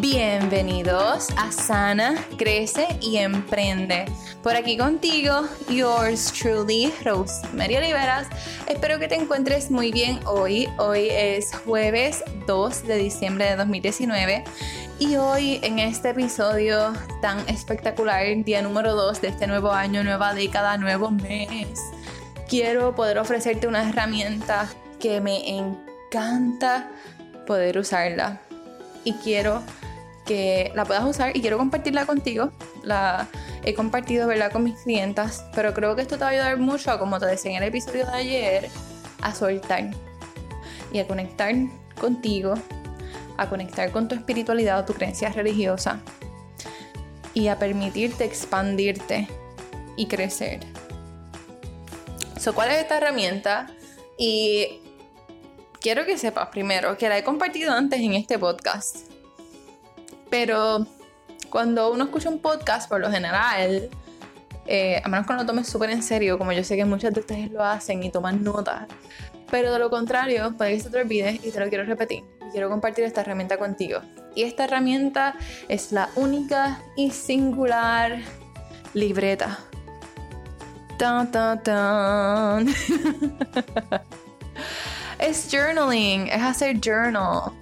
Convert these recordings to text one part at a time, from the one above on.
Bienvenidos a Sana, Crece y Emprende. Por aquí contigo, yours truly, Rosemary Oliveras. Espero que te encuentres muy bien hoy. Hoy es jueves 2 de diciembre de 2019 y hoy en este episodio tan espectacular, día número 2 de este nuevo año, nueva década, nuevo mes, quiero poder ofrecerte una herramienta que me encanta poder usarla y quiero que la puedas usar y quiero compartirla contigo. La he compartido, ¿verdad?, con mis clientas, pero creo que esto te va a ayudar mucho, como te decía en el episodio de ayer, a soltar y a conectar contigo, a conectar con tu espiritualidad o tu creencia religiosa y a permitirte expandirte y crecer. So, ¿Cuál es esta herramienta? Y quiero que sepas primero que la he compartido antes en este podcast. Pero cuando uno escucha un podcast, por lo general, eh, a menos que lo tomes súper en serio, como yo sé que muchas de ustedes lo hacen y toman notas, pero de lo contrario, puede que se te olvide y te lo quiero repetir. quiero compartir esta herramienta contigo. Y esta herramienta es la única y singular libreta. Tan, tan, tan. es journaling, es hacer journal.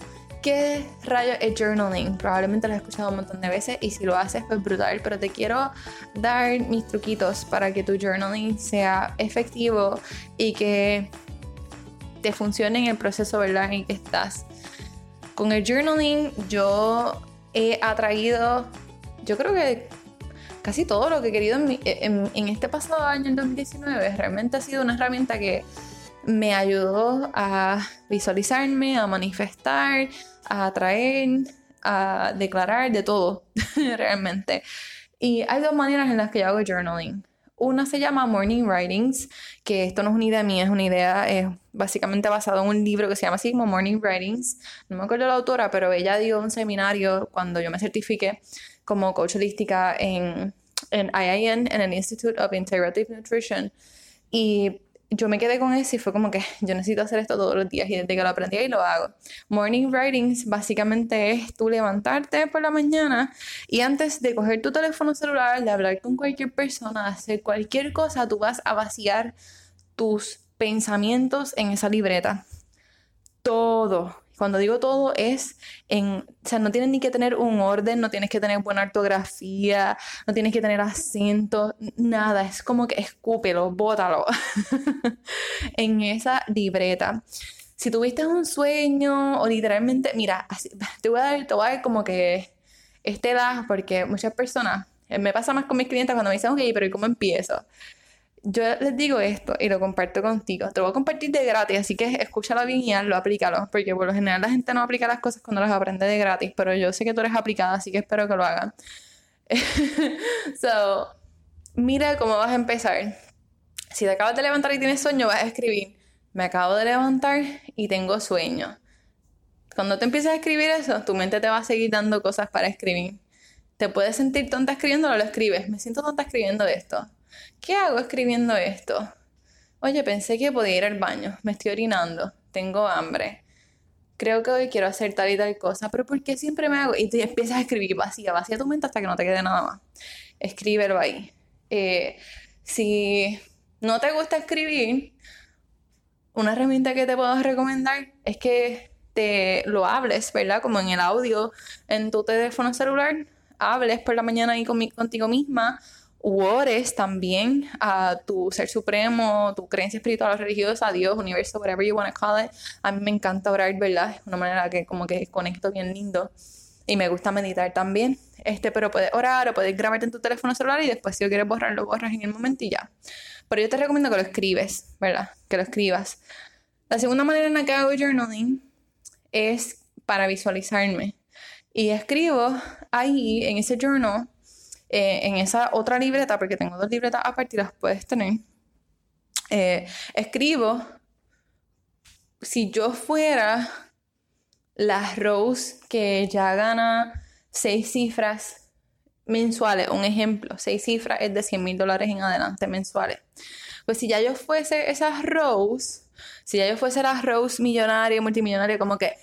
¿Qué rayo es journaling? Probablemente lo has escuchado un montón de veces y si lo haces, pues brutal. Pero te quiero dar mis truquitos para que tu journaling sea efectivo y que te funcione en el proceso, ¿verdad? En que estás. Con el journaling, yo he atraído, yo creo que casi todo lo que he querido en, en este pasado año, en 2019. Realmente ha sido una herramienta que me ayudó a visualizarme, a manifestar, a atraer, a declarar de todo, realmente. Y hay dos maneras en las que yo hago journaling. Una se llama Morning Writings, que esto no es una idea mía, es una idea es básicamente basado en un libro que se llama así como Morning Writings. No me acuerdo la autora, pero ella dio un seminario cuando yo me certifiqué como coach holística en, en IIN, en el Institute of Integrative Nutrition. Y yo me quedé con eso y fue como que yo necesito hacer esto todos los días y desde que lo aprendí lo hago. Morning Writings básicamente es tú levantarte por la mañana y antes de coger tu teléfono celular, de hablar con cualquier persona, hacer cualquier cosa, tú vas a vaciar tus pensamientos en esa libreta. Todo cuando digo todo es en, o sea, no tienes ni que tener un orden, no tienes que tener buena ortografía, no tienes que tener acento, nada, es como que escúpelo, bótalo en esa libreta. Si tuviste un sueño o literalmente, mira, te voy a dar, te voy a dar como que este porque muchas personas, eh, me pasa más con mis clientes cuando me dicen, ok, pero ¿y cómo empiezo? Yo les digo esto y lo comparto contigo. Te lo voy a compartir de gratis, así que escúchalo bien y hazlo, aplícalo. Porque por lo general la gente no aplica las cosas cuando las aprende de gratis, pero yo sé que tú eres aplicada, así que espero que lo hagan. so, mira cómo vas a empezar. Si te acabas de levantar y tienes sueño, vas a escribir. Me acabo de levantar y tengo sueño. Cuando te empiezas a escribir eso, tu mente te va a seguir dando cosas para escribir. Te puedes sentir tonta escribiendo, lo escribes. Me siento tonta escribiendo esto ¿Qué hago escribiendo esto? Oye, pensé que podía ir al baño. Me estoy orinando. Tengo hambre. Creo que hoy quiero hacer tal y tal cosa. Pero ¿por qué siempre me hago? Y te empiezas a escribir vacía, vacía tu mente hasta que no te quede nada más. Escríbelo ahí. Eh, si no te gusta escribir, una herramienta que te puedo recomendar es que te lo hables, ¿verdad? Como en el audio en tu teléfono celular, hables por la mañana ahí contigo misma ores también a tu ser supremo, tu creencia espiritual o religiosa, a Dios, universo, whatever you want to call it. A mí me encanta orar, ¿verdad? Es una manera que como que conecto bien lindo y me gusta meditar también. Este, pero puedes orar o puedes grabarte en tu teléfono celular y después si lo quieres borrar, lo borras en el momento y ya. Pero yo te recomiendo que lo escribes, ¿verdad? Que lo escribas. La segunda manera en la que hago journaling es para visualizarme. Y escribo ahí en ese journal eh, en esa otra libreta, porque tengo dos libretas aparte y las puedes tener, eh, escribo, si yo fuera la Rose que ya gana seis cifras mensuales, un ejemplo, seis cifras es de 100 mil dólares en adelante mensuales. Pues si ya yo fuese esa Rose, si ya yo fuese la Rose millonaria, multimillonaria, como que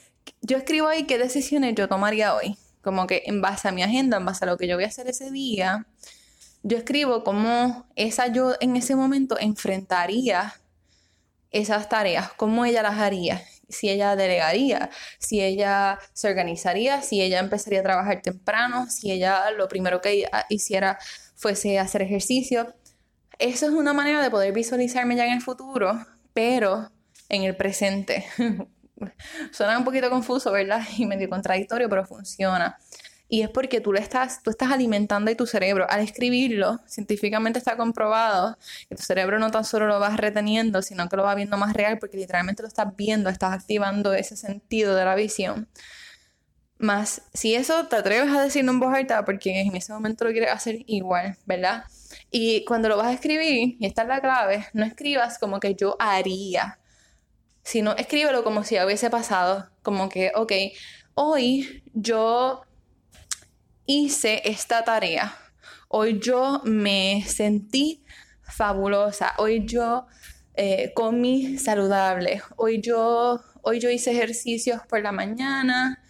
yo escribo ahí qué decisiones yo tomaría hoy como que en base a mi agenda, en base a lo que yo voy a hacer ese día, yo escribo cómo esa yo en ese momento enfrentaría esas tareas, cómo ella las haría, si ella delegaría, si ella se organizaría, si ella empezaría a trabajar temprano, si ella lo primero que hiciera fuese hacer ejercicio. Eso es una manera de poder visualizarme ya en el futuro, pero en el presente. Suena un poquito confuso, ¿verdad? Y medio contradictorio, pero funciona. Y es porque tú le estás, tú estás alimentando a tu cerebro. Al escribirlo, científicamente está comprobado que tu cerebro no tan solo lo vas reteniendo, sino que lo va viendo más real porque literalmente lo estás viendo, estás activando ese sentido de la visión. Más, si eso te atreves a decirlo en voz alta, porque en ese momento lo quieres hacer igual, ¿verdad? Y cuando lo vas a escribir, y esta es la clave, no escribas como que yo haría, sino escríbelo como si hubiese pasado, como que, ok, hoy yo hice esta tarea. Hoy yo me sentí fabulosa. Hoy yo eh, comí saludable. Hoy yo, hoy yo hice ejercicios por la mañana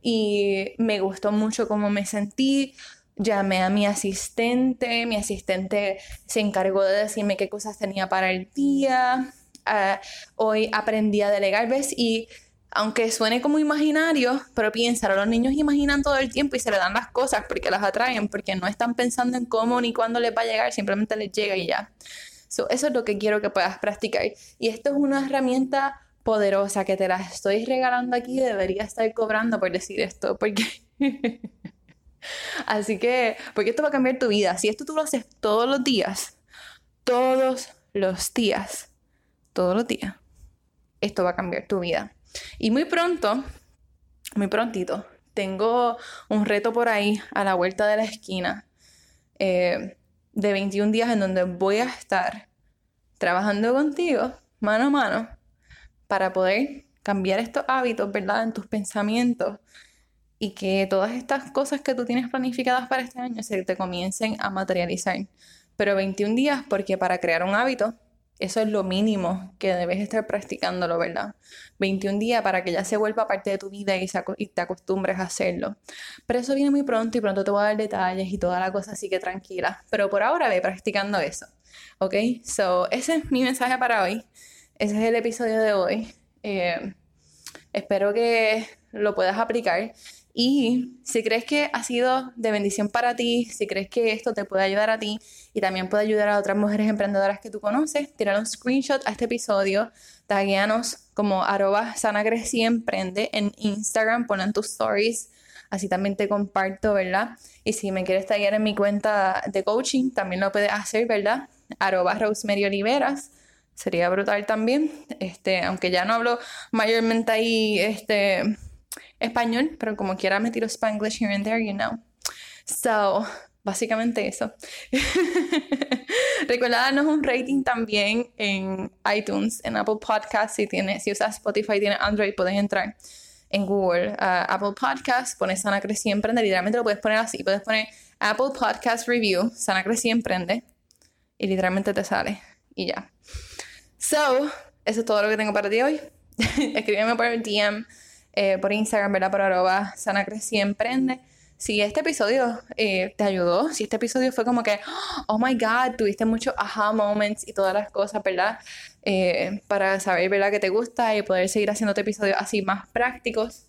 y me gustó mucho cómo me sentí. Llamé a mi asistente, mi asistente se encargó de decirme qué cosas tenía para el día. Ah, hoy aprendí a delegar, ¿ves? Y aunque suene como imaginario, pero piénsalo, los niños imaginan todo el tiempo y se le dan las cosas porque las atraen, porque no están pensando en cómo ni cuándo les va a llegar, simplemente les llega y ya. eso es lo que quiero que puedas practicar. Y esto es una herramienta poderosa que te la estoy regalando aquí, debería estar cobrando por decir esto, porque... Así que, porque esto va a cambiar tu vida. Si esto tú lo haces todos los días, todos los días, todos los días, esto va a cambiar tu vida. Y muy pronto, muy prontito, tengo un reto por ahí a la vuelta de la esquina eh, de 21 días en donde voy a estar trabajando contigo mano a mano para poder cambiar estos hábitos, ¿verdad? En tus pensamientos y que todas estas cosas que tú tienes planificadas para este año se te comiencen a materializar. Pero 21 días porque para crear un hábito eso es lo mínimo que debes estar practicándolo, ¿verdad? 21 días para que ya se vuelva parte de tu vida y, te acostumbres a hacerlo. Pero eso viene muy pronto y pronto te voy a dar detalles y toda la cosa, así que tranquila. Pero por ahora ve practicando eso, ¿ok? So, ese es mi mensaje para hoy. Ese es el episodio de hoy. Eh, espero que lo puedas aplicar. Y si crees que ha sido de bendición para ti, si crees que esto te puede ayudar a ti y también puede ayudar a otras mujeres emprendedoras que tú conoces, tira un screenshot a este episodio, tagueanos como arroba emprende en Instagram, ponen tus stories, así también te comparto, ¿verdad? Y si me quieres taguear en mi cuenta de coaching, también lo puedes hacer, ¿verdad? Arroba Rosemary Oliveras sería brutal también. Este, aunque ya no hablo mayormente ahí este, español, pero como quiera me tiro spanglish here and there, you know. So, básicamente eso. Recuerda darnos un rating también en iTunes, en Apple Podcasts. Si, tienes, si usas Spotify, tiene Android, puedes entrar en Google, Apple Podcasts, pones Sana Crecí Emprende. Literalmente lo puedes poner así. Puedes poner Apple Podcast Review, Sana Crecí Emprende. Y literalmente te sale. Y ya. So, eso es todo lo que tengo para ti hoy. Escríbeme por DM eh, por Instagram, ¿verdad? Por arroba Sana Creci Emprende. Si este episodio eh, te ayudó, si este episodio fue como que, oh my God, tuviste muchos aha moments y todas las cosas, ¿verdad? Eh, para saber, ¿verdad? Que te gusta y poder seguir haciendo episodios así más prácticos.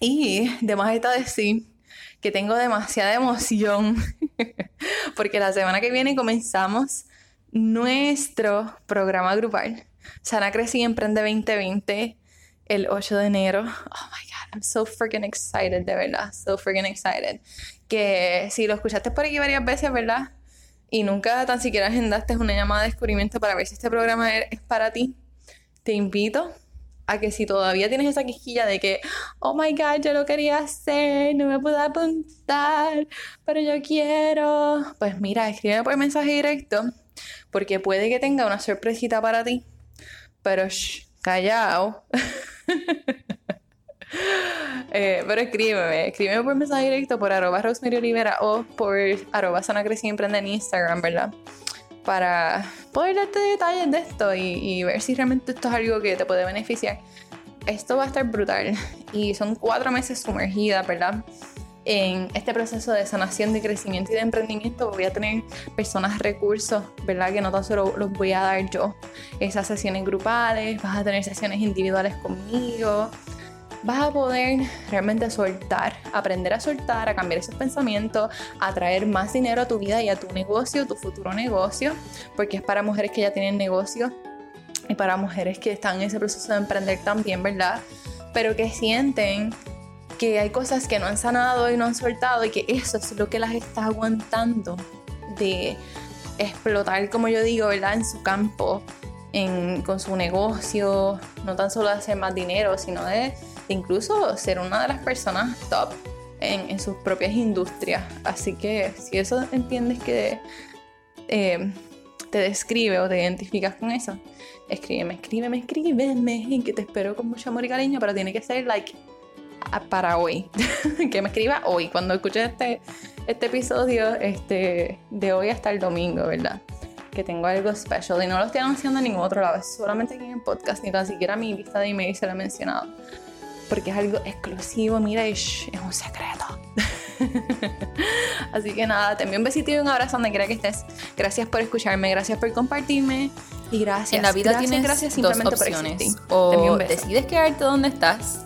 Y de más está decir que tengo demasiada emoción porque la semana que viene comenzamos nuestro programa grupal. Sana Creci Emprende 2020 el 8 de enero. Oh my God, I'm so freaking excited, de verdad, so freaking excited. Que si lo escuchaste por aquí varias veces, ¿verdad? Y nunca tan siquiera agendaste una llamada de descubrimiento para ver si este programa es para ti, te invito a que si todavía tienes esa quisquilla de que, oh my god, yo lo quería hacer, no me puedo apuntar, pero yo quiero, pues mira, escríbeme por mensaje directo, porque puede que tenga una sorpresita para ti, pero shh, callao. Eh, pero escríbeme, escríbeme por mensaje directo por arroba Rosemary Olivera o por arroba Sana Emprende en Instagram, ¿verdad? Para poder darte detalles de esto y, ver si realmente esto es algo que te puede beneficiar. Esto va a estar brutal y son cuatro meses sumergida, ¿verdad? En este proceso de sanación, de crecimiento y de emprendimiento voy a tener personas, recursos, ¿verdad? Que no tan solo los voy a dar yo. Esas sesiones grupales, vas a tener sesiones individuales conmigo, vas a poder realmente soltar, aprender a soltar, a cambiar esos pensamientos, a traer más dinero a tu vida y a tu negocio, tu futuro negocio, porque es para mujeres que ya tienen negocio y para mujeres que están en ese proceso de emprender también, ¿verdad? Pero que sienten que hay cosas que no han sanado y no han soltado y que eso es lo que las está aguantando de explotar, como yo digo, ¿verdad? En su campo, en, con su negocio, no tan solo de hacer más dinero, sino de, incluso ser una de las personas top en, en, sus propias industrias. Así que si eso entiendes que eh, te describe o te identificas con eso, escríbeme, escríbeme, escríbeme, que te espero con mucho amor y cariño, pero tiene que ser like para hoy, que me escriba hoy, cuando escuches este, este episodio, este, de hoy hasta el domingo, ¿verdad? Que tengo algo especial y no lo estoy anunciando en ningún otro lado, es solamente aquí en el podcast, ni tan siquiera mi lista de email se lo he mencionado, porque es algo exclusivo, mira, es un secreto. Así que nada, te envío un besito y un abrazo donde quiera que estés. Gracias por escucharme, gracias por compartirme y gracias. En la vida gracias, tienes gracias dos simplemente por opciones. existir. O Te decides quedarte donde estás